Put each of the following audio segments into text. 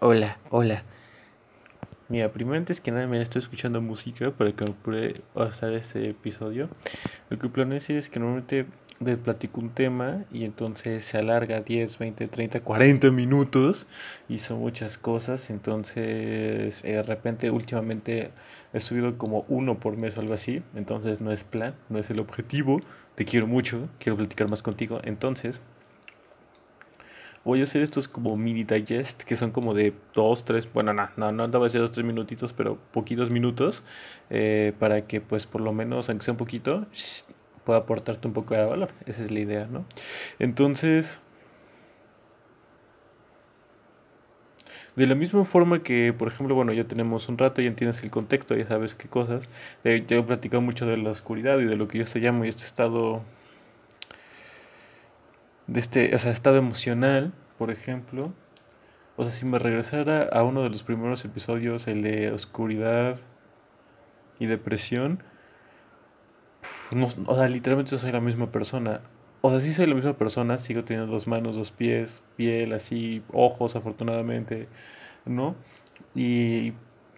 Hola, hola. Mira, primero antes que nada me estoy escuchando música para que pueda hacer este episodio. Lo que planeo decir es que normalmente te platico un tema y entonces se alarga 10, 20, 30, 40 minutos y son muchas cosas. Entonces, eh, de repente, últimamente he subido como uno por mes o algo así. Entonces, no es plan, no es el objetivo. Te quiero mucho, quiero platicar más contigo. Entonces, voy a hacer estos como mini digest que son como de dos, tres, bueno, no, no, no andaba a ser dos, tres minutitos, pero poquitos minutos eh, para que pues por lo menos, aunque sea un poquito, pueda aportarte un poco de valor. Esa es la idea, ¿no? Entonces, de la misma forma que, por ejemplo, bueno, ya tenemos un rato, ya entiendes el contexto, ya sabes qué cosas. Eh, yo he platicado mucho de la oscuridad y de lo que yo se llamo y este estado de este, o sea, estado emocional, por ejemplo. O sea, si me regresara a uno de los primeros episodios, el de oscuridad y depresión, no, o sea, literalmente soy la misma persona. O sea, sí soy la misma persona, sigo teniendo dos manos, dos pies, piel, así, ojos, afortunadamente, ¿no? Y,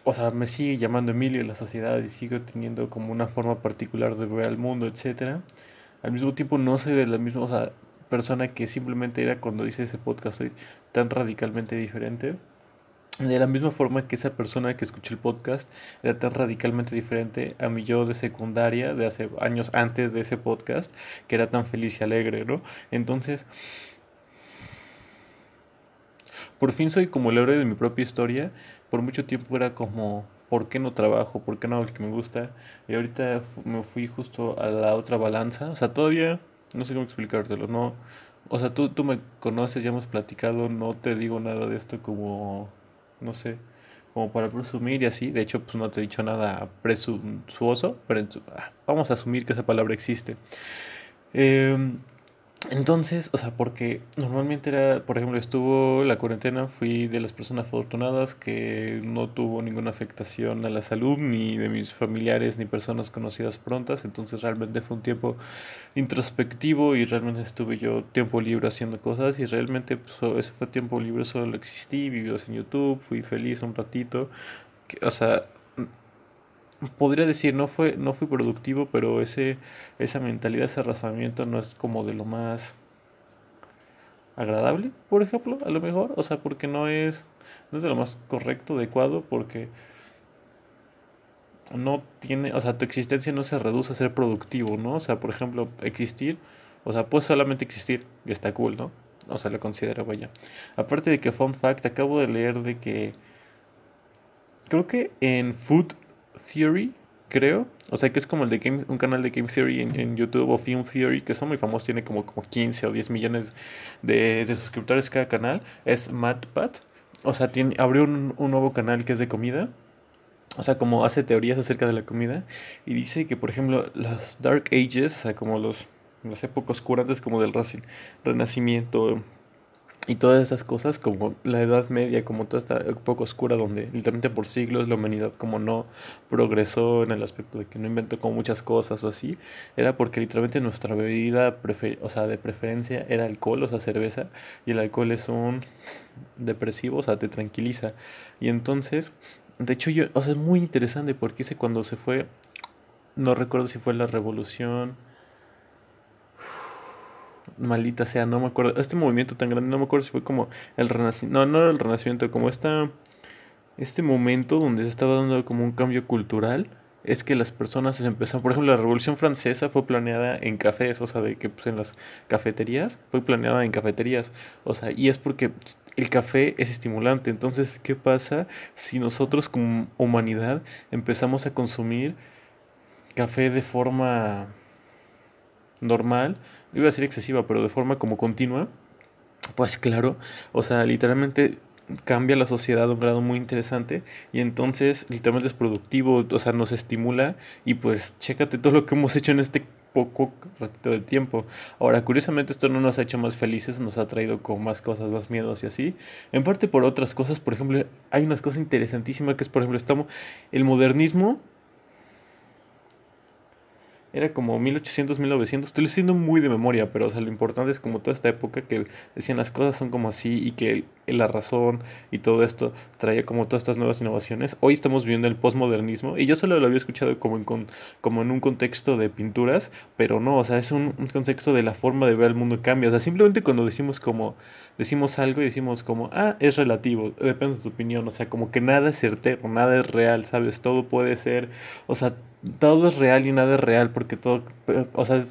o sea, me sigue llamando Emilio la sociedad y sigo teniendo como una forma particular de ver al mundo, etcétera. Al mismo tiempo no soy de la misma, o sea, persona que simplemente era cuando hice ese podcast soy tan radicalmente diferente. De la misma forma que esa persona que escuchó el podcast era tan radicalmente diferente a mi yo de secundaria, de hace años antes de ese podcast, que era tan feliz y alegre, ¿no? Entonces, por fin soy como el héroe de mi propia historia. Por mucho tiempo era como, ¿por qué no trabajo? ¿Por qué no hago lo que me gusta? Y ahorita me fui justo a la otra balanza. O sea, todavía no sé cómo explicártelo, no, o sea, tú, tú me conoces, ya hemos platicado, no te digo nada de esto como, no sé, como para presumir y así, de hecho, pues no te he dicho nada presuntuoso, pero ah, vamos a asumir que esa palabra existe. Eh, entonces, o sea, porque normalmente era, por ejemplo, estuvo la cuarentena, fui de las personas afortunadas que no tuvo ninguna afectación a la salud, ni de mis familiares, ni personas conocidas prontas, entonces realmente fue un tiempo introspectivo y realmente estuve yo tiempo libre haciendo cosas. Y realmente pues, ese fue tiempo libre, solo existí, viví en YouTube, fui feliz un ratito, o sea, podría decir, no fue, no fui productivo, pero ese, esa mentalidad, ese razonamiento no es como de lo más agradable, por ejemplo, a lo mejor, o sea, porque no es, no es de lo más correcto, adecuado, porque no tiene, o sea, tu existencia no se reduce a ser productivo, ¿no? O sea, por ejemplo, existir, o sea, puedes solamente existir, y está cool, ¿no? O sea, lo considero, vaya. Aparte de que, fun fact, acabo de leer de que, creo que en Food Theory, creo. O sea que es como el de Game, un canal de Game Theory en, YouTube o Film Theory, que son muy famosos, tiene como, como 15 o 10 millones de, suscriptores cada canal. Es MadPat. O sea, tiene, abrió un, nuevo canal que es de comida. O sea, como hace teorías acerca de la comida. Y dice que, por ejemplo, las Dark Ages, o sea, como los, las épocas oscuras como del Renacimiento, y todas esas cosas como la Edad Media, como toda esta época oscura donde literalmente por siglos la humanidad como no progresó en el aspecto de que no inventó como muchas cosas o así, era porque literalmente nuestra bebida o sea, de preferencia era alcohol, o sea, cerveza, y el alcohol es un depresivo, o sea, te tranquiliza. Y entonces, de hecho yo, o sea, es muy interesante porque ese cuando se fue, no recuerdo si fue la revolución maldita sea, no me acuerdo, este movimiento tan grande, no me acuerdo si fue como el renacimiento, no, no era el renacimiento, como esta, este momento donde se estaba dando como un cambio cultural, es que las personas se empezaron, por ejemplo, la Revolución Francesa fue planeada en cafés, o sea, de que pues en las cafeterías, fue planeada en cafeterías, o sea, y es porque el café es estimulante, entonces, ¿qué pasa si nosotros como humanidad empezamos a consumir café de forma normal? Iba a decir excesiva, pero de forma como continua, pues claro, o sea, literalmente cambia la sociedad a un grado muy interesante y entonces literalmente es productivo, o sea, nos estimula y pues chécate todo lo que hemos hecho en este poco ratito de tiempo. Ahora, curiosamente esto no nos ha hecho más felices, nos ha traído con más cosas, más miedos y así. En parte por otras cosas, por ejemplo, hay una cosa interesantísima que es, por ejemplo, estamos el modernismo era como 1800, 1900, estoy diciendo muy de memoria, pero o sea, lo importante es como toda esta época que decían las cosas son como así y que la razón y todo esto traía como todas estas nuevas innovaciones. Hoy estamos viviendo el postmodernismo y yo solo lo había escuchado como en, como en un contexto de pinturas, pero no, o sea, es un, un contexto de la forma de ver el mundo cambia, o sea, simplemente cuando decimos como decimos algo y decimos como, ah, es relativo, depende de tu opinión, o sea, como que nada es certero, nada es real, ¿sabes? Todo puede ser, o sea, todo es real y nada es real porque todo, o sea,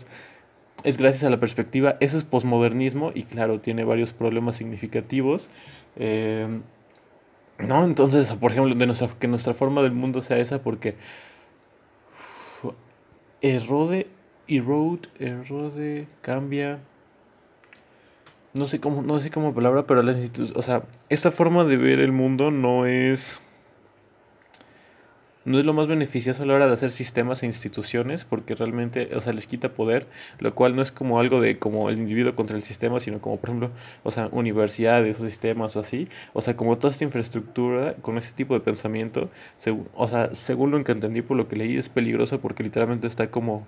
es, gracias a la perspectiva, eso es posmodernismo y claro, tiene varios problemas significativos. Eh, ¿No? Entonces, por ejemplo, que nuestra forma del mundo sea esa porque erode, erode, erode, cambia, no sé cómo, no sé cómo palabra, pero la o sea, esta forma de ver el mundo no es no es lo más beneficioso a la hora de hacer sistemas e instituciones porque realmente, o sea, les quita poder, lo cual no es como algo de como el individuo contra el sistema, sino como por ejemplo, o sea, universidades o sistemas o así, o sea, como toda esta infraestructura con ese tipo de pensamiento, o sea, según lo que entendí por lo que leí es peligroso porque literalmente está como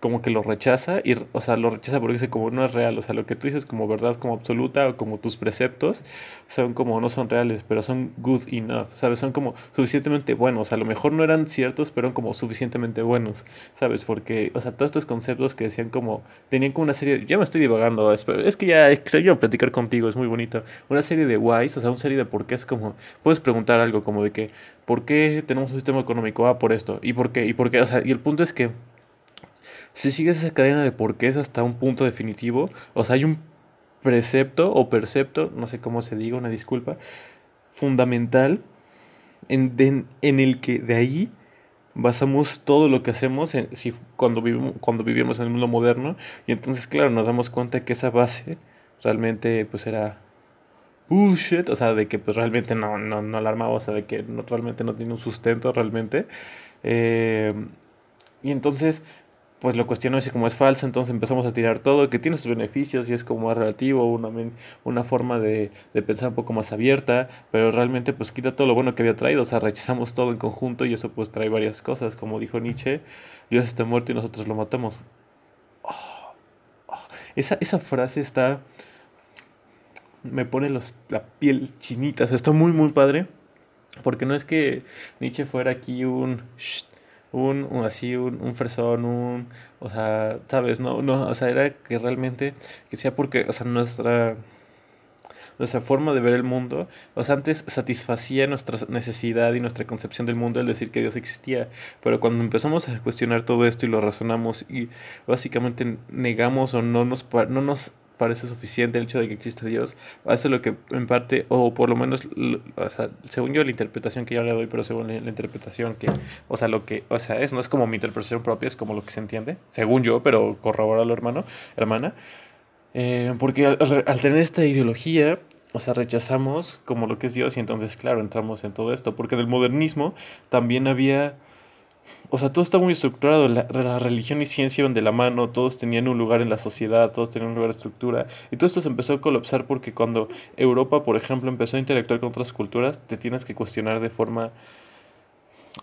como que lo rechaza y o sea lo rechaza porque dice como no es real o sea lo que tú dices como verdad como absoluta o como tus preceptos son como no son reales pero son good enough sabes son como suficientemente buenos a lo mejor no eran ciertos pero eran como suficientemente buenos sabes porque o sea todos estos conceptos que decían como tenían como una serie ya me estoy divagando es, es que ya quiero platicar contigo es muy bonito una serie de whys o sea una serie de por qué es como puedes preguntar algo como de que por qué tenemos un sistema económico ah por esto y por qué y por qué o sea y el punto es que si sigues esa cadena de por qué es hasta un punto definitivo, o sea, hay un precepto o percepto, no sé cómo se diga, una disculpa, fundamental en, en el que de ahí basamos todo lo que hacemos en, si, cuando, vivimos, cuando vivimos en el mundo moderno y entonces claro nos damos cuenta que esa base realmente pues era bullshit, o sea, de que pues realmente no, no, no alarmaba, o sea, de que no, realmente no tiene un sustento realmente. Eh, y entonces pues lo cuestionó y como es falso, entonces empezamos a tirar todo, que tiene sus beneficios y es como más relativo, una, una forma de, de, pensar un poco más abierta, pero realmente pues quita todo lo bueno que había traído, o sea, rechazamos todo en conjunto y eso pues trae varias cosas, como dijo Nietzsche, Dios está muerto y nosotros lo matamos. Oh, oh. Esa, esa frase está... me pone los, la piel chinita, o sea, está muy muy padre, porque no es que Nietzsche fuera aquí un un, así un, un fresón, un, o sea, sabes, no, no, o sea, era que realmente, que sea porque, o sea, nuestra, nuestra forma de ver el mundo, o sea, antes satisfacía nuestra necesidad y nuestra concepción del mundo el decir que Dios existía, pero cuando empezamos a cuestionar todo esto y lo razonamos y básicamente negamos o no nos, no nos parece suficiente el hecho de que exista Dios. Eso es lo que en parte, o por lo menos, o sea, según yo la interpretación que yo le doy, pero según la, interpretación que, o sea, lo que, o sea, es, no es como mi interpretación propia, es como lo que se entiende, según yo, pero corrobora lo hermano, hermana. Eh, porque al, tener esta ideología, o sea, rechazamos como lo que es Dios y entonces, claro, entramos en todo esto, porque del modernismo también había o sea, todo está muy estructurado, la, religión y ciencia iban de la mano, todos tenían un lugar en la sociedad, todos tenían un lugar de estructura. Y todo esto se empezó a colapsar porque cuando Europa, por ejemplo, empezó a interactuar con otras culturas, te tienes que cuestionar de forma...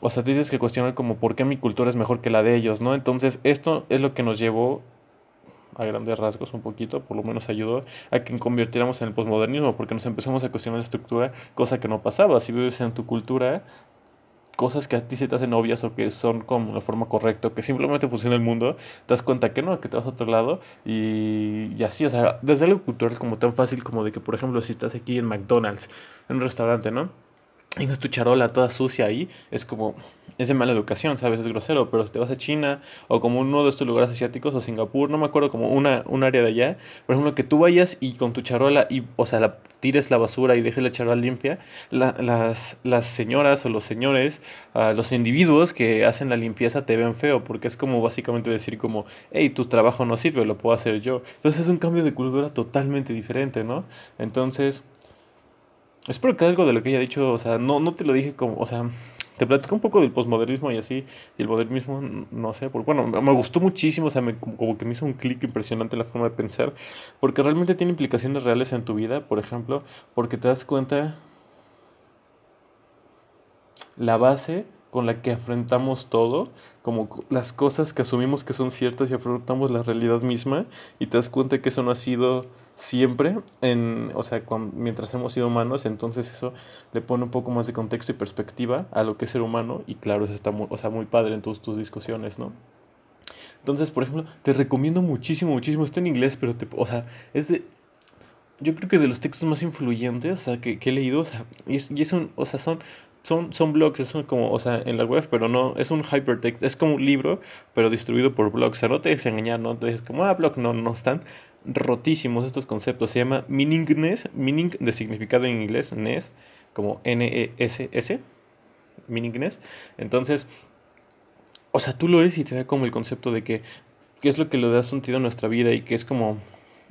O sea, tienes que cuestionar como por qué mi cultura es mejor que la de ellos, ¿no? Entonces, esto es lo que nos llevó a grandes rasgos un poquito, por lo menos ayudó a que convirtiéramos en el posmodernismo, porque nos empezamos a cuestionar la estructura, cosa que no pasaba. Si vives en tu cultura, cosas que a ti se te hacen obvias o que son como la forma correcta, o que simplemente funciona el mundo, te das cuenta que no, que te vas a otro lado y, y así, o sea, desde algo cultural como tan fácil como de que, por ejemplo, si estás aquí en McDonald's, en un restaurante, ¿no? Es tu charola toda sucia ahí, es como, es de mala educación, ¿sabes? Es grosero, pero si te vas a China o como uno de estos lugares asiáticos o Singapur, no me acuerdo, como una, un área de allá, por ejemplo, que tú vayas y con tu charola y, o sea, la, tires la basura y dejes la charola limpia, las, las señoras o los señores, uh, los individuos que hacen la limpieza te ven feo, porque es como básicamente decir como, hey, tu trabajo no sirve, lo puedo hacer yo. Entonces es un cambio de cultura totalmente diferente, ¿no? Entonces Espero que algo de lo que haya dicho, o sea, no, no te lo dije como, o sea, te platico un poco del posmodernismo y así, y el modernismo, no sé, porque, bueno, me gustó muchísimo, o sea, me, como que me hizo un clic impresionante la forma de pensar, porque realmente tiene implicaciones reales en tu vida, por ejemplo, porque te das cuenta la base con la que afrontamos todo, como las cosas que asumimos que son ciertas y afrontamos la realidad misma y te das cuenta que eso no ha sido siempre, en, o sea, mientras hemos sido humanos, entonces eso le pone un poco más de contexto y perspectiva a lo que es ser humano y claro, eso está muy, o sea, muy padre en tus, tus discusiones, ¿no? Entonces, por ejemplo, te recomiendo muchísimo, muchísimo, está en inglés, pero te, o sea, es de, yo creo que de los textos más influyentes, o sea, que, he leído, o sea, y, es, y es un, o sea, son, son, son blogs, es como, o sea, en la web, pero no, es un hypertext, es como un libro, pero distribuido por blogs, o sea, no te dejes engañar, no te dices como, ah, blog, no, no están rotísimos estos conceptos, se llama meaningness, meaning de significado en inglés, ness, como N-E-S-S, meaningness, entonces, o sea, tú lo ves y te da como el concepto de que, qué es lo que le da sentido a nuestra vida y que es como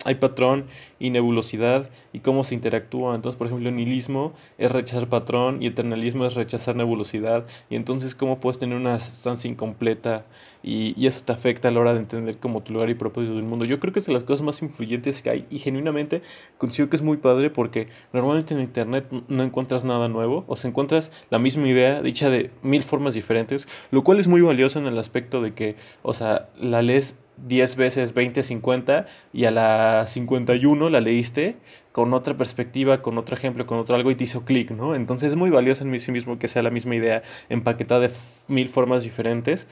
hay patrón y nebulosidad y cómo se interactúa. Entonces, por ejemplo, nihilismo es rechazar patrón y eternalismo es rechazar nebulosidad. Y entonces, ¿cómo puedes tener una estancia incompleta? Y, y, eso te afecta a la hora de entender como tu lugar y propósito del mundo. Yo creo que es de las cosas más influyentes que hay y genuinamente considero que es muy padre porque normalmente en Internet no encuentras nada nuevo. O sea, encuentras la misma idea dicha de mil formas diferentes, lo cual es muy valioso en el aspecto de que, o sea, la lees 10 veces 20, 50 y a la 51 la leíste con otra perspectiva, con otro ejemplo, con otro algo y te hizo clic, ¿no? Entonces es muy valioso en sí mismo que sea la misma idea empaquetada de mil formas diferentes,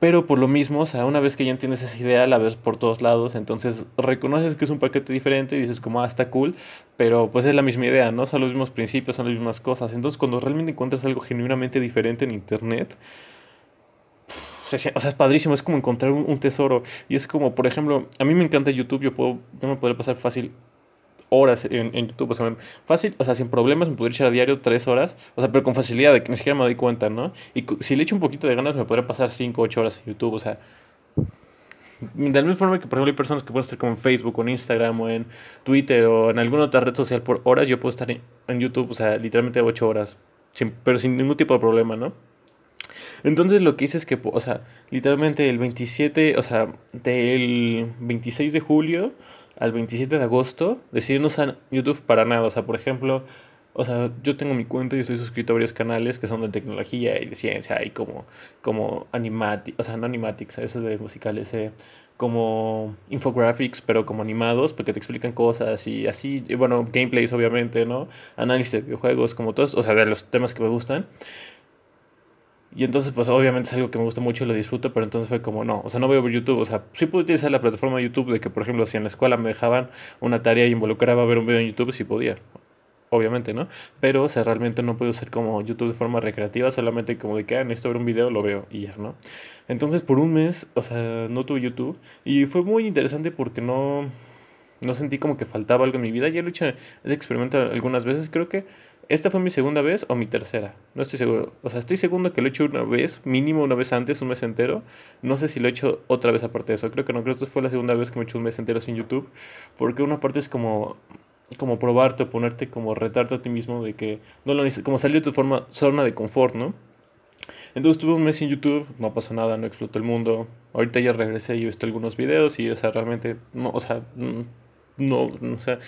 pero por lo mismo, o sea, una vez que ya entiendes esa idea, la ves por todos lados, entonces reconoces que es un paquete diferente y dices como, ah, está cool, pero pues es la misma idea, ¿no? Son los mismos principios, son las mismas cosas. Entonces cuando realmente encuentras algo genuinamente diferente en Internet, o sea, es padrísimo, es como encontrar un, tesoro. Y es como, por ejemplo, a mí me encanta YouTube, yo puedo, yo me podría pasar fácil horas en, YouTube, o sea, fácil, o sea, sin problemas me podría echar a diario tres horas, o sea, pero con facilidad, ni siquiera me doy cuenta, ¿no? Y si le echo un poquito de ganas me podría pasar cinco, ocho horas en YouTube, o sea, de la misma forma que, por ejemplo, hay personas que pueden estar como en Facebook o en Instagram o en Twitter o en alguna otra red social por horas, yo puedo estar en, YouTube, o sea, literalmente ocho horas, sin, pero sin ningún tipo de problema, ¿no? Entonces lo que hice es que, o sea, literalmente el 27, o sea, del 26 de julio al 27 de agosto, decidí no usar YouTube para nada. O sea, por ejemplo, o sea, yo tengo mi cuenta y estoy suscrito a varios canales que son de tecnología y de ciencia y como, como animatics, o sea, no animatics, eso de musicales, eh, como infographics, pero como animados, porque te explican cosas y así, bueno, gameplays obviamente, ¿no? Análisis de videojuegos, como todos, o sea, de los temas que me gustan. Y entonces, pues obviamente es algo que me gusta mucho y lo disfruto, pero entonces fue como, no, o sea, no voy a ver YouTube, o sea, sí puedo utilizar la plataforma YouTube de que, por ejemplo, si en la escuela me dejaban una tarea y involucraba ver un video en YouTube, sí podía, obviamente, ¿no? Pero, o sea, realmente no puedo usar como YouTube de forma recreativa, solamente como de que, ah, necesito ver un video, lo veo y ya, ¿no? Entonces, por un mes, o sea, no tuve YouTube y fue muy interesante porque no, no sentí como que faltaba algo en mi vida, ya lo he hecho ese experimento algunas veces, creo que esta fue mi segunda vez o mi tercera. No estoy seguro. O sea, estoy seguro que lo he hecho una vez, mínimo una vez antes, un mes entero. No sé si lo he hecho otra vez aparte de eso. Creo que no. Creo que esta fue la segunda vez que me he hecho un mes entero sin YouTube. Porque una parte es como como probarte, ponerte como retarte a ti mismo de que no lo como salir de tu forma zona de confort, ¿no? Entonces tuve un mes sin YouTube, no pasó nada, no explotó el mundo. Ahorita ya regresé y he visto algunos videos y o sea, realmente no, o sea, no, no o sea,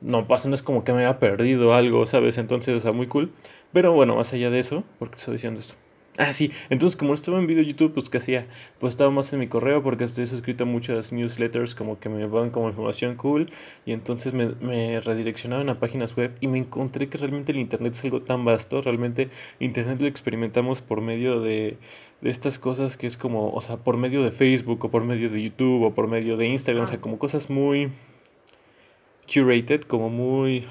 no pasa, no es como que me haya perdido algo, ¿sabes? Entonces, o sea, muy cool. Pero bueno, más allá de eso, ¿por qué estoy diciendo esto? Ah, sí, entonces como estaba en video YouTube, pues ¿qué hacía? Pues estaba más en mi correo porque estoy suscrito a muchas newsletters como que me van como información cool y entonces me, me redireccionaban a páginas web y me encontré que realmente el Internet es algo tan vasto, realmente Internet lo experimentamos por medio de, de estas cosas que es como, o sea, por medio de Facebook o por medio de YouTube o por medio de Instagram, o sea, como cosas muy curated, como muy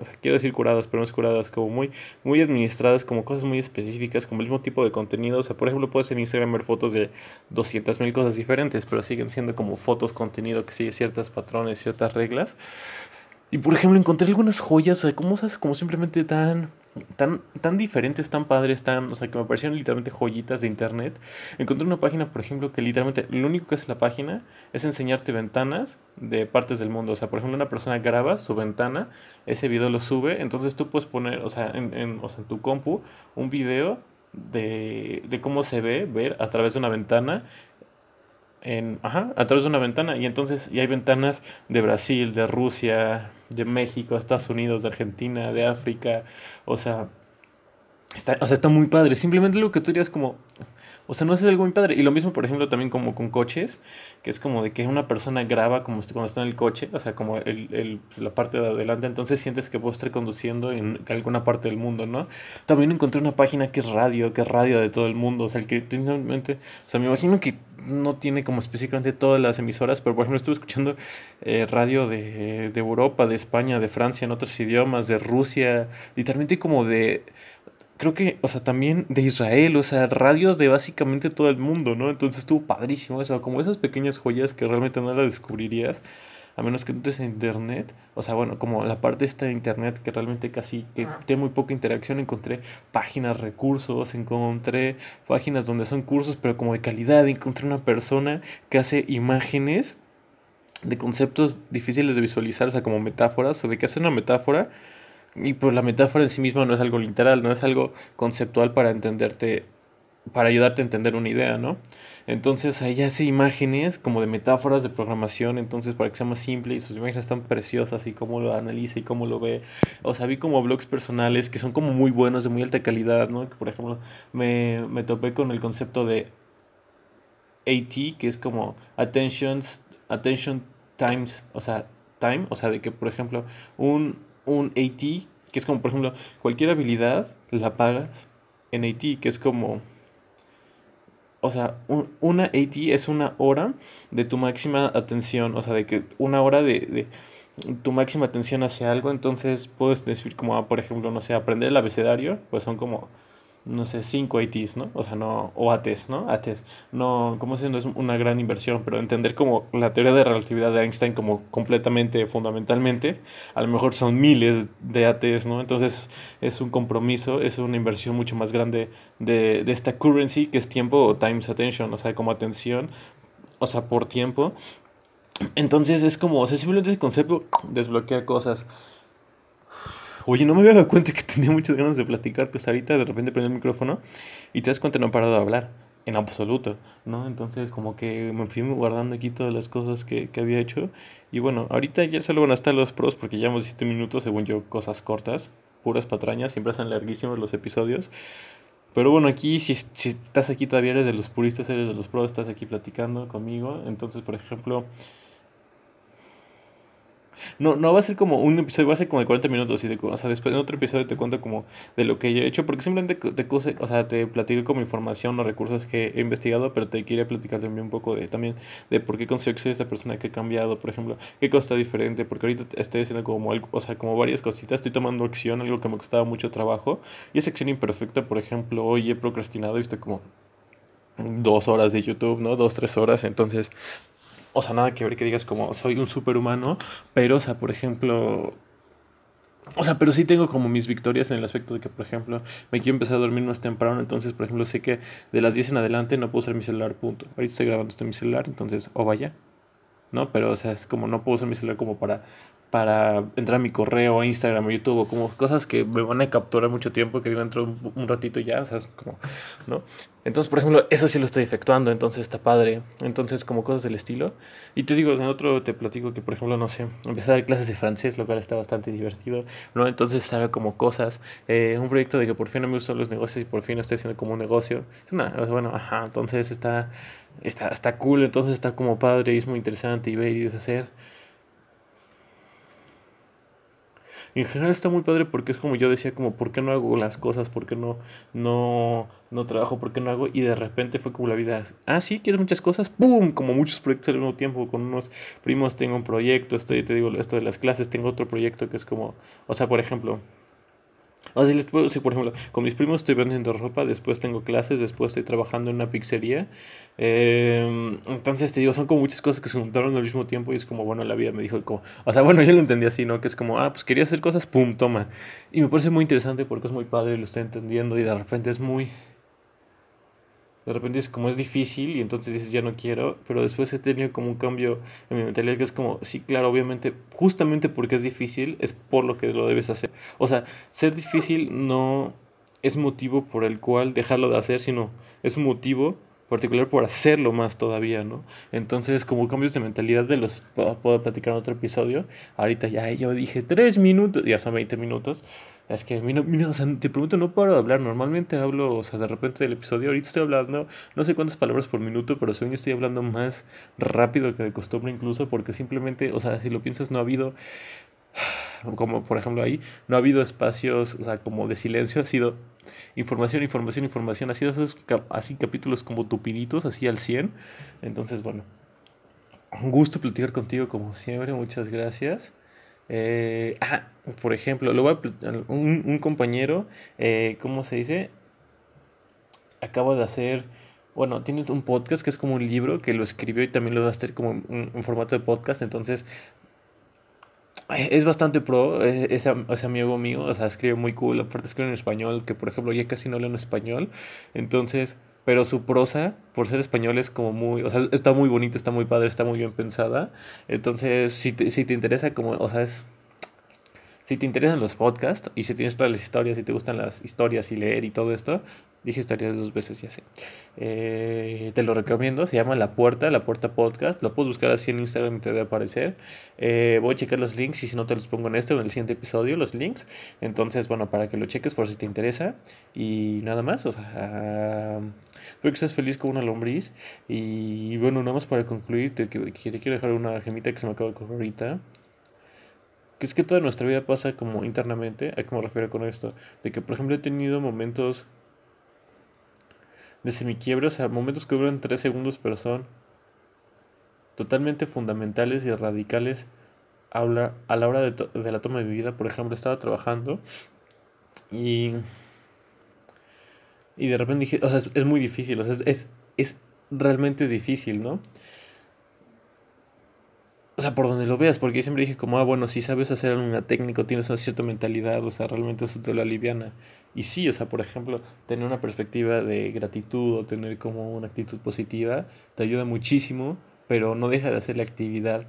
o sea, quiero decir curadas, pero no es curadas, como muy, muy administradas, como cosas muy específicas, como el mismo tipo de contenido. O sea, por ejemplo, puedes en Instagram ver fotos de 200.000 cosas diferentes, pero siguen siendo como fotos, contenido que sigue ciertos patrones, ciertas reglas. Y por ejemplo, encontré algunas joyas, o sea, como, como simplemente tan tan, tan diferentes, tan padres, tan, o sea, que me parecieron literalmente joyitas de internet. Encontré una página, por ejemplo, que literalmente lo único que hace la página es enseñarte ventanas de partes del mundo. O sea, por ejemplo, una persona graba su ventana, ese video lo sube, entonces tú puedes poner, o sea, en, en, o sea, en tu compu, un video de, de cómo se ve ver a través de una ventana en, ajá, a través de una ventana. Y entonces y hay ventanas de Brasil, de Rusia, de México, Estados Unidos, de Argentina, de África. O sea, Está, o sea, está muy padre. Simplemente lo que tú dirías como, o sea, no es algo muy padre. Y lo mismo, por ejemplo, también como con coches, que es como de que una persona graba como cuando está en el coche, o sea, como el, el, la parte de adelante, entonces sientes que puedo estar conduciendo en alguna parte del mundo, ¿no? También encontré una página que es radio, que es radio de todo el mundo, o sea, el que o sea, me imagino que no tiene como específicamente todas las emisoras, pero por ejemplo estuve escuchando eh, radio de, de Europa, de España, de Francia, en otros idiomas, de Rusia, literalmente como de creo que, o sea, también de Israel, o sea, radios de básicamente todo el mundo, ¿no? Entonces estuvo padrísimo eso, como esas pequeñas joyas que realmente no las descubrirías a menos que entres a internet, o sea, bueno, como la parte esta de internet que realmente casi que tiene muy poca interacción, encontré páginas, recursos, encontré páginas donde son cursos, pero como de calidad, encontré una persona que hace imágenes de conceptos difíciles de visualizar, o sea, como metáforas, o de que hace una metáfora y pues la metáfora en sí misma no es algo literal, no es algo conceptual para entenderte, para ayudarte a entender una idea, ¿no? Entonces ahí hace imágenes como de metáforas de programación, entonces para que sea más simple y sus imágenes están preciosas y cómo lo analiza y cómo lo ve. O sea, vi como blogs personales que son como muy buenos, de muy alta calidad, ¿no? Que por ejemplo me, me topé con el concepto de AT, que es como attentions, attention times, o sea, time, o sea, de que por ejemplo un un AT, que es como, por ejemplo, cualquier habilidad la pagas en AT, que es como, o sea, una AT es una hora de tu máxima atención, o sea, de que una hora de, de tu máxima atención hacia algo, entonces puedes decir como, por ejemplo, no sé, aprender el abecedario, pues son como no sé, 5 ATs, ¿no? O sea, no, o ATs, ¿no? ATs. No, como si no es una gran inversión, pero entender como la teoría de relatividad de Einstein como completamente, fundamentalmente, a lo mejor son miles de ATs, ¿no? Entonces es un compromiso, es una inversión mucho más grande de, de esta currency que es tiempo o times attention, o sea, como atención, o sea, por tiempo. Entonces es como, o sea, simplemente ese concepto desbloquea cosas. Oye, no me había dado cuenta que tenía muchas ganas de platicar, pues ahorita de repente prendí el micrófono y te das cuenta no he parado de hablar, en absoluto, ¿no? Entonces como que me fui guardando aquí todas las cosas que, que había hecho y bueno, ahorita ya solo van a estar los pros porque llevamos 7 minutos, según yo, cosas cortas, puras patrañas, siempre son larguísimos los episodios. Pero bueno, aquí si, si estás aquí todavía eres de los puristas, eres de los pros, estás aquí platicando conmigo. Entonces, por ejemplo, no, no va a ser como un episodio, va a ser como de 40 minutos. Y de, o sea, después en otro episodio te cuento como de lo que yo he hecho. Porque simplemente te, te, o sea, te platico como información, los recursos que he investigado. Pero te quería platicar también un poco de también de por qué considero que soy esta persona que ha cambiado. Por ejemplo, qué cosa está diferente. Porque ahorita estoy haciendo como algo, o sea, como varias cositas. Estoy tomando acción, algo que me costaba mucho trabajo. Y esa acción imperfecta, por ejemplo, hoy he procrastinado y estoy como dos horas de YouTube, ¿no? Dos, tres horas. Entonces, o sea, nada que ver que digas como soy un superhumano, pero, o sea, por ejemplo, o sea, pero sí tengo como mis victorias en el aspecto de que, por ejemplo, me quiero empezar a dormir más temprano, entonces, por ejemplo, sé que de las 10 en adelante no puedo usar mi celular, punto. Ahorita estoy grabando esto en mi celular, entonces, o vaya, ¿no? Pero, o sea, es como no puedo usar mi celular como para para entrar a mi correo, a Instagram, a YouTube, como cosas que me van a capturar mucho tiempo, que digo entro un, un, ratito ya, o sea, como, ¿no? Entonces, por ejemplo, eso sí lo estoy efectuando, entonces está padre. Entonces, como cosas del estilo. Y te digo, en otro te platico que, por ejemplo, no sé, empecé a dar clases de francés, lo cual está bastante divertido, ¿no? Entonces, hago como cosas, eh, un proyecto de que por fin no me gustan los negocios y por fin estoy haciendo como un negocio. Es una, bueno, ajá, entonces está, está, está cool, entonces está como padre y es muy interesante y ver y deshacer. En general está muy padre porque es como yo decía, como, ¿por qué no hago las cosas? ¿Por qué no, no, no trabajo? ¿Por qué no hago? Y de repente fue como la vida, ah, sí, quieres muchas cosas, ¡pum! Como muchos proyectos al mismo tiempo, con unos primos tengo un proyecto, estoy, te digo, esto de las clases, tengo otro proyecto que es como, o sea, por ejemplo, o sea, les puedo decir, por ejemplo, con mis primos estoy vendiendo ropa, después tengo clases, después estoy trabajando en una pizzería. Eh, entonces te digo, son como muchas cosas que se juntaron al mismo tiempo y es como, bueno, la vida me dijo como, o sea, bueno, yo lo entendí así, ¿no? Que es como, ah, pues quería hacer cosas, pum, toma. Y me parece muy interesante porque es muy padre, lo estoy entendiendo y de repente es muy de repente es como es difícil y entonces dices ya no quiero, pero después he tenido como un cambio en mi mentalidad que es como, sí, claro, obviamente, justamente porque es difícil es por lo que lo debes hacer. O sea, ser difícil no es motivo por el cual dejarlo de hacer, sino es un motivo particular por hacerlo más todavía, ¿no? Entonces, como cambios de mentalidad de los puedo platicar en otro episodio. Ahorita ya yo dije tres minutos, ya son 20 minutos. Es que, mira, mira, o sea, te pregunto, no paro de hablar. Normalmente hablo, o sea, de repente del episodio. Ahorita estoy hablando, no sé cuántas palabras por minuto, pero según estoy hablando más rápido que de costumbre, incluso, porque simplemente, o sea, si lo piensas, no ha habido, como por ejemplo ahí, no ha habido espacios, o sea, como de silencio, ha sido información, información, información. Ha sido esos así capítulos como tupiditos, así al 100. Entonces, bueno, un gusto platicar contigo como siempre. Muchas gracias. Eh, ah, por ejemplo, lo voy un, un, compañero, eh, ¿cómo se dice? Acaba de hacer, bueno, tiene un podcast que es como un libro que lo escribió y también lo va a hacer como en, formato de podcast, entonces eh, es bastante pro, eh, ese, amigo mío, o sea, escribe muy cool, aparte escribe en español, que por ejemplo ya casi no leo en español, entonces pero su prosa, por ser español, es como muy, o sea, está muy bonita, está muy padre, está muy bien pensada. Entonces, si te, si te interesa, como, o sea, es, si te interesan los podcasts y si tienes todas las historias, si te gustan las historias y leer y todo esto, dije historias dos veces, ya sé. Eh, te lo recomiendo, se llama La Puerta, La Puerta Podcast. Lo puedes buscar así en Instagram y te debe aparecer. Eh, voy a checar los links y si no te los pongo en este o en el siguiente episodio, los links. Entonces, bueno, para que lo cheques por si te interesa. Y nada más, o sea, espero que estés feliz con una lombriz. Y bueno, nada más para concluir, te, te quiero dejar una gemita que se me acaba de ocurrir ahorita que es que toda nuestra vida pasa como internamente, ¿a qué me refiero con esto? De que, por ejemplo, he tenido momentos de semiquiebre, o sea, momentos que duran tres segundos, pero son totalmente fundamentales y radicales a la, a la hora de, la toma de vida. Por ejemplo, estaba trabajando y, y de repente dije, o sea, es, es muy difícil, o sea, es, es, es realmente difícil, ¿no? O sea, por donde lo veas, porque yo siempre dije como, ah, bueno, si sabes hacer una técnica, tienes una cierta mentalidad, o sea, realmente eso te lo aliviana. Y sí, o sea, por ejemplo, tener una perspectiva de gratitud o tener como una actitud positiva te ayuda muchísimo, pero no deja de hacer la actividad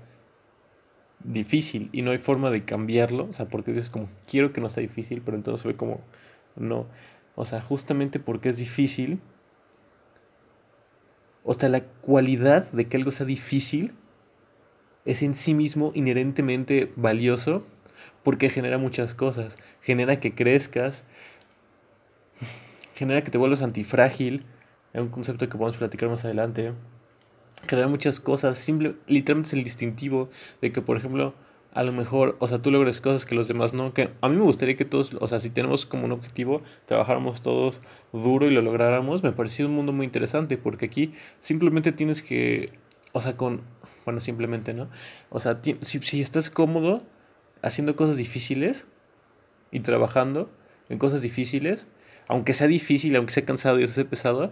difícil y no hay forma de cambiarlo, o sea, porque dices como, quiero que no sea difícil, pero entonces ve como, no, o sea, justamente porque es difícil, o sea, la cualidad de que algo sea difícil es en sí mismo inherentemente valioso porque genera muchas cosas. Genera que crezcas, genera que te vuelvas antifrágil, es un concepto que podemos platicar más adelante. Genera muchas cosas, simple, literalmente es el distintivo de que, por ejemplo, a lo mejor, o sea, tú logres cosas que los demás no, que a mí me gustaría que todos, o sea, si tenemos como un objetivo, trabajáramos todos duro y lo lográramos, me pareció un mundo muy interesante, porque aquí simplemente tienes que, o sea, con bueno, simplemente, ¿no? O sea, si, estás cómodo haciendo cosas difíciles y trabajando en cosas difíciles, aunque sea difícil, aunque sea cansado y sea pesado,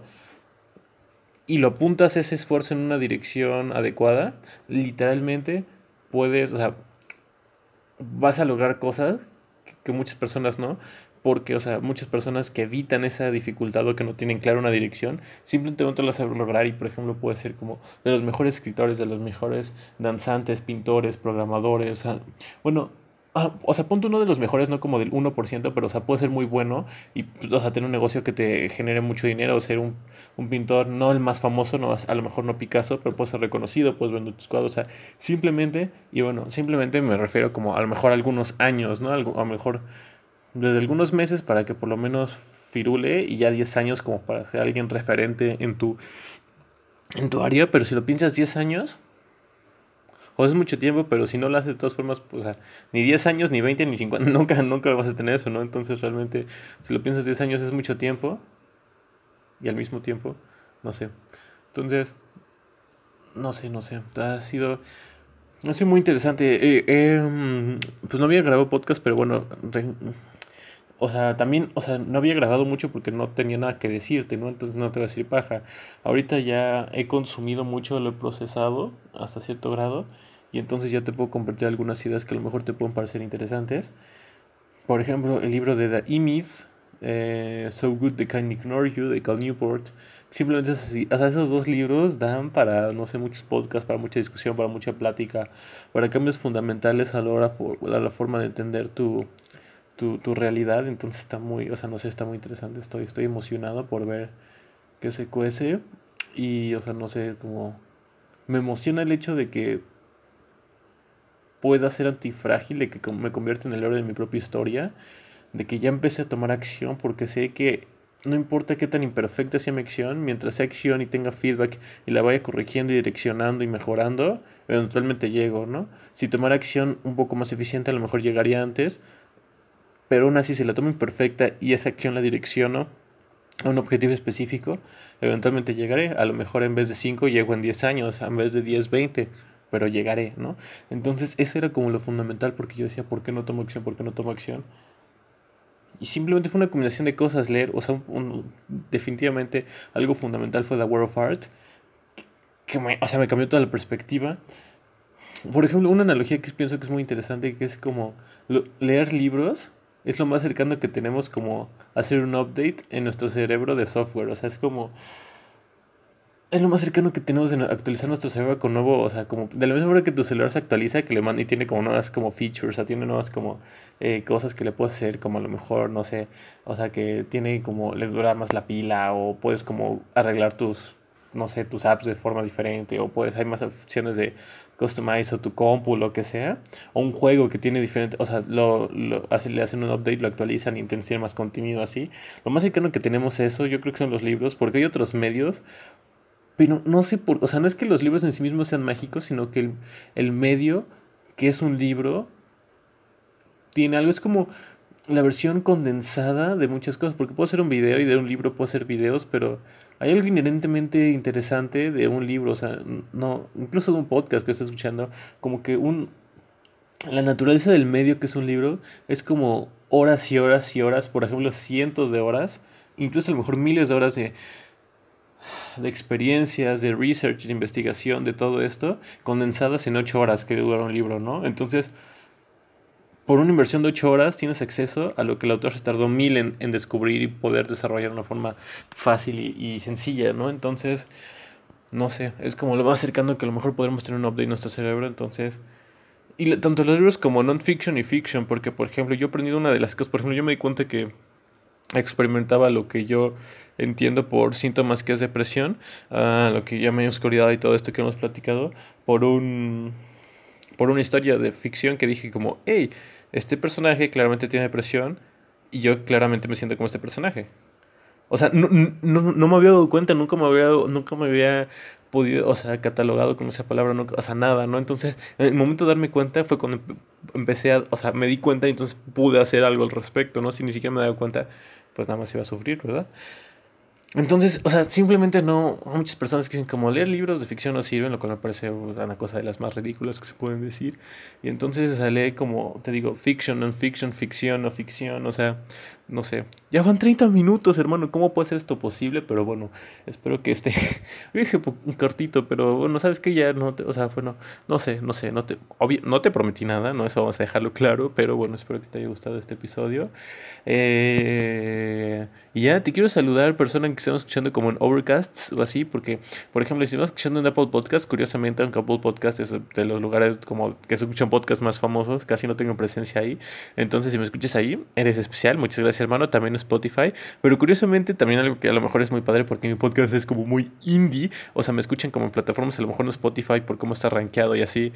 y lo apuntas ese esfuerzo en una dirección adecuada, literalmente puedes, o sea, vas a lograr cosas que muchas personas no, porque, o sea, muchas personas que evitan esa dificultad o que no tienen clara una dirección, simplemente no te saben lograr y, por ejemplo, puede ser como de los mejores escritores, de los mejores danzantes, pintores, programadores, o sea, bueno, ah, o sea, ponte uno de los mejores, no como del 1%, pero, o sea, puede ser muy bueno y, pues, o sea, tener un negocio que te genere mucho dinero, o ser un, pintor, no el más famoso, no, a lo mejor no Picasso, pero puede ser reconocido, puedes vender tus cuadros, o sea, simplemente, y bueno, simplemente me refiero como a lo mejor algunos años, ¿no? a lo mejor desde algunos meses para que por lo menos firule y ya 10 años como para ser alguien referente en tu, en tu área, pero si lo piensas 10 años, o es mucho tiempo, pero si no lo haces de todas formas, pues, ni 10 años, ni 20, ni 50, nunca, nunca vas a tener eso, ¿no? Entonces realmente, si lo piensas 10 años es mucho tiempo, y al mismo tiempo, no sé. Entonces, no sé, no sé, ha sido ha sido muy interesante. Eh, mm, pues no había grabado podcast, pero bueno, o sea, también, o sea, no había grabado mucho porque no tenía nada que decirte, ¿no? Entonces no te voy a decir paja. Ahorita ya he consumido mucho, lo he procesado hasta cierto grado y entonces ya te puedo compartir algunas ideas que a lo mejor te pueden parecer interesantes. Por ejemplo, el libro de The E-Myth, eh, So Good They Can Ignore You, de Cal Newport. Simplemente es así. O sea, esos dos libros dan para, no sé, muchos podcasts, para mucha discusión, para mucha plática, para cambios fundamentales a la, hora, a la forma de entender tu, tu, tu realidad. Entonces está muy, o sea, no sé, está muy interesante. Estoy, estoy emocionado por ver que se cuece. Y, o sea, no sé, como... Me emociona el hecho de que pueda ser antifrágil, de que me convierta en el héroe de mi propia historia de que ya empecé a tomar acción porque sé que no importa qué tan imperfecta sea mi acción, mientras sea acción y tenga feedback y la vaya corrigiendo y direccionando y mejorando, eventualmente llego, ¿no? Si tomara acción un poco más eficiente, a lo mejor llegaría antes, pero aún así si la tomo imperfecta y esa acción la direcciono a un objetivo específico, eventualmente llegaré. A lo mejor en vez de 5 llego en 10 años, en vez de 10, 20, pero llegaré, ¿no? Entonces eso era como lo fundamental porque yo decía, ¿por qué no tomo acción? ¿Por qué no tomo acción? Y simplemente fue una combinación de cosas leer, o sea, definitivamente algo fundamental fue The World of Art, que me, o sea, me cambió toda la perspectiva. Por ejemplo, una analogía que pienso que es muy interesante, que es como leer libros es lo más cercano que tenemos como hacer un update en nuestro cerebro de software. O sea, es como... Es lo más cercano que tenemos en actualizar nuestro cerebro con nuevo, o sea, como de la misma manera que tu celular se actualiza, que le manda y tiene como nuevas como features, o sea, tiene nuevas como eh, cosas que le puedes hacer, como a lo mejor, no sé, o sea, que tiene como, le dura más la pila, o puedes como arreglar tus, no sé, tus apps de forma diferente, o puedes, hay más opciones de customize o tu compu, lo que sea, o un juego que tiene diferente, o sea, lo, lo le hacen un update, lo actualizan y tiene más contenido así. Lo más cercano que tenemos eso, yo creo que son los libros, porque hay otros medios, pero no sé por, o sea, no es que los libros en sí mismos sean mágicos, sino que el, el medio, que es un libro, tiene algo, es como la versión condensada de muchas cosas, porque puedo hacer un video y de un libro puedo hacer videos, pero hay algo inherentemente interesante de un libro, o sea, no, incluso de un podcast que estoy escuchando, como que un la naturaleza del medio que es un libro es como horas y horas y horas, por ejemplo, cientos de horas, incluso a lo mejor miles de horas de de experiencias, de research, de investigación, de todo esto, condensadas en ocho horas que dura un libro, ¿no? Entonces, por una inversión de 8 horas tienes acceso a lo que el autor se tardó mil en, descubrir y poder desarrollar de una forma fácil y, sencilla, ¿no? Entonces, no sé, es como lo más cercano que a lo mejor podremos tener un update en nuestro cerebro, entonces... Y tanto los libros como non-fiction y fiction, porque por ejemplo yo he aprendido una de las cosas, por ejemplo yo me di cuenta que experimentaba lo que yo entiendo por síntomas que es depresión, uh, lo que llama oscuridad y todo esto que hemos platicado, por un por una historia de ficción que dije como, hey, este personaje claramente tiene depresión y yo claramente me siento como este personaje. O sea, no, no, no me había dado cuenta, nunca me había, nunca me había podido, o sea, catalogado con esa palabra, o sea, nada, ¿no? Entonces, en el momento de darme cuenta fue cuando empecé a, o sea, me di cuenta y entonces pude hacer algo al respecto, ¿no? Si ni siquiera me daba cuenta, pues nada más iba a sufrir, ¿verdad? Entonces, o sea, simplemente no. Hay muchas personas que dicen como leer libros de ficción no sirven, lo cual me parece una cosa de las más ridículas que se pueden decir. Y entonces sale como, te digo, fiction, non-fiction, ficción, no ficción, o sea, no sé. Ya van 30 minutos, hermano. ¿Cómo puede ser esto posible? Pero bueno, espero que esté. Dije un cortito, pero bueno, sabes que ya no te. O sea, bueno, no sé, no sé. No te, no te prometí nada, ¿no? Eso vamos a dejarlo claro. Pero bueno, espero que te haya gustado este episodio. Eh, y ya te quiero saludar, persona que estamos escuchando como en Overcasts o así, porque, por ejemplo, si estamos escuchando en Apple Podcast, curiosamente, aunque Apple Podcast es de los lugares como que se escuchan podcasts más famosos, casi no tengo presencia ahí. Entonces, si me escuchas ahí, eres especial. Muchas gracias hermano, también Spotify. Pero curiosamente también algo que a lo mejor es muy padre porque mi podcast es como muy indie. O sea, me escuchan como en plataformas, a lo mejor no Spotify por cómo está rankeado y así.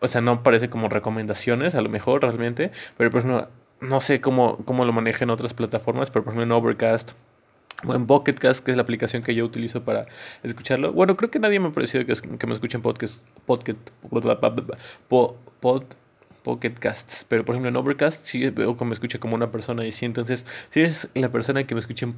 O sea, no parece como recomendaciones, a lo mejor realmente. Pero por ejemplo, no sé cómo, cómo lo manejan otras plataformas, pero por ejemplo en Overcast o en Pocketcast, que es la aplicación que yo utilizo para escucharlo. Bueno, creo que nadie me ha parecido que, me escuchen podcast, podcast, pod, Pocket Casts. Pero por ejemplo en Overcast sí veo que me escucha como una persona y sí, entonces si eres la persona que me escucha en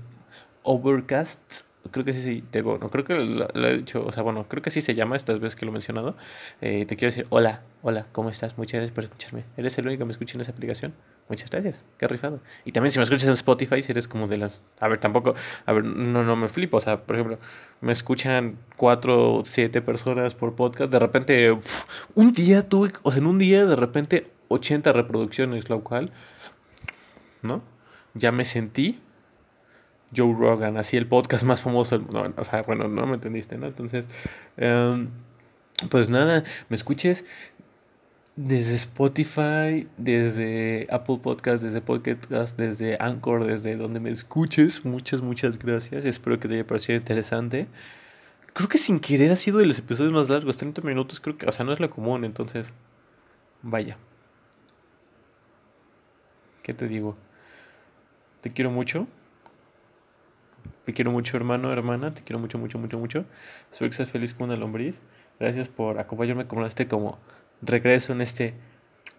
Overcast, creo que sí, sí, te no creo que lo, he dicho, o sea, bueno, creo que sí se llama estas veces que lo he mencionado. Eh, te quiero decir, hola, hola, ¿cómo estás? Muchas gracias por escucharme. ¿Eres el único que me escucha en esa aplicación? Muchas gracias, qué rifado. Y también si me escuchas en Spotify, si eres como de las... A ver, tampoco, a ver, no, no me flipo, o sea, por ejemplo, me escuchan cuatro siete personas por podcast, de repente, un día tuve, o sea, en un día de repente 80 reproducciones, lo cual, ¿no? Ya me sentí Joe Rogan, así el podcast más famoso No, o sea, bueno, no me entendiste, ¿no? Entonces, em, pues nada, me escuches desde Spotify, desde Apple Podcast, desde Podcast, desde Anchor, desde donde me escuches. Muchas, muchas gracias. Espero que te haya parecido interesante. Creo que sin querer ha sido de los episodios más largos, 30 minutos, creo que, o sea, no es lo común, entonces, vaya. ¿Qué te digo? Te quiero mucho. Te quiero mucho, hermano, hermana. Te quiero mucho, mucho, mucho, mucho. Espero que seas feliz con una lombriz. Gracias por acompañarme como este como regreso en este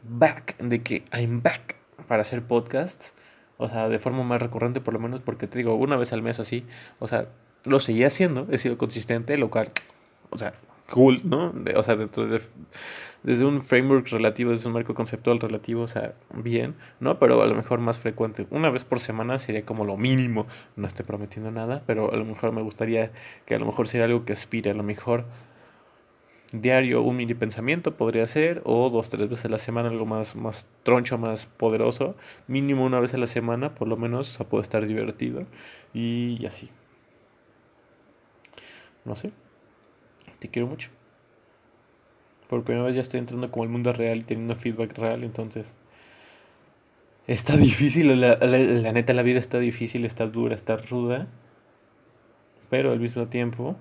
back de que I'm back para hacer podcast. O sea, de forma más recurrente por lo menos porque te digo una vez al mes así. O sea, lo seguía haciendo, he sido consistente, lo cual, o sea, cool, ¿no? o sea, desde un framework relativo, desde un marco conceptual relativo, o sea, bien, ¿no? Pero a lo mejor más frecuente. Una vez por semana sería como lo mínimo. No estoy prometiendo nada, pero a lo mejor me gustaría que a lo mejor sería algo que aspire, a lo mejor diario un mini pensamiento podría ser, o dos, tres veces a la semana algo más, más troncho, más poderoso. Mínimo una vez a la semana, por lo menos, o sea, puede estar divertido. Y así. No sé. Te quiero mucho. Por primera vez ya estoy entrando como el mundo real y teniendo feedback real, entonces... Está difícil, la, la, neta la vida está difícil, está dura, está ruda. Pero al mismo tiempo,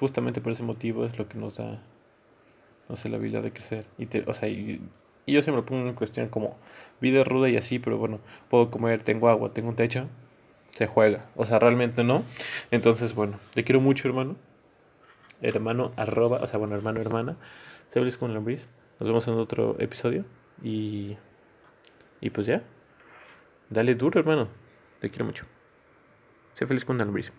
justamente por ese motivo es lo que nos da, no sé, la habilidad de crecer. Y, te, o sea, y, yo siempre pongo en cuestión como vida ruda y así, pero bueno, puedo comer, tengo agua, tengo un techo, se juega. O sea, realmente no. Entonces, bueno, te quiero mucho, hermano. Hermano, arroba, o sea, bueno, hermano, hermana. Se feliz con lombriz. Nos vemos en otro episodio. Y. Y pues ya. Dale duro, hermano. Te quiero mucho. Sé feliz con lombriz.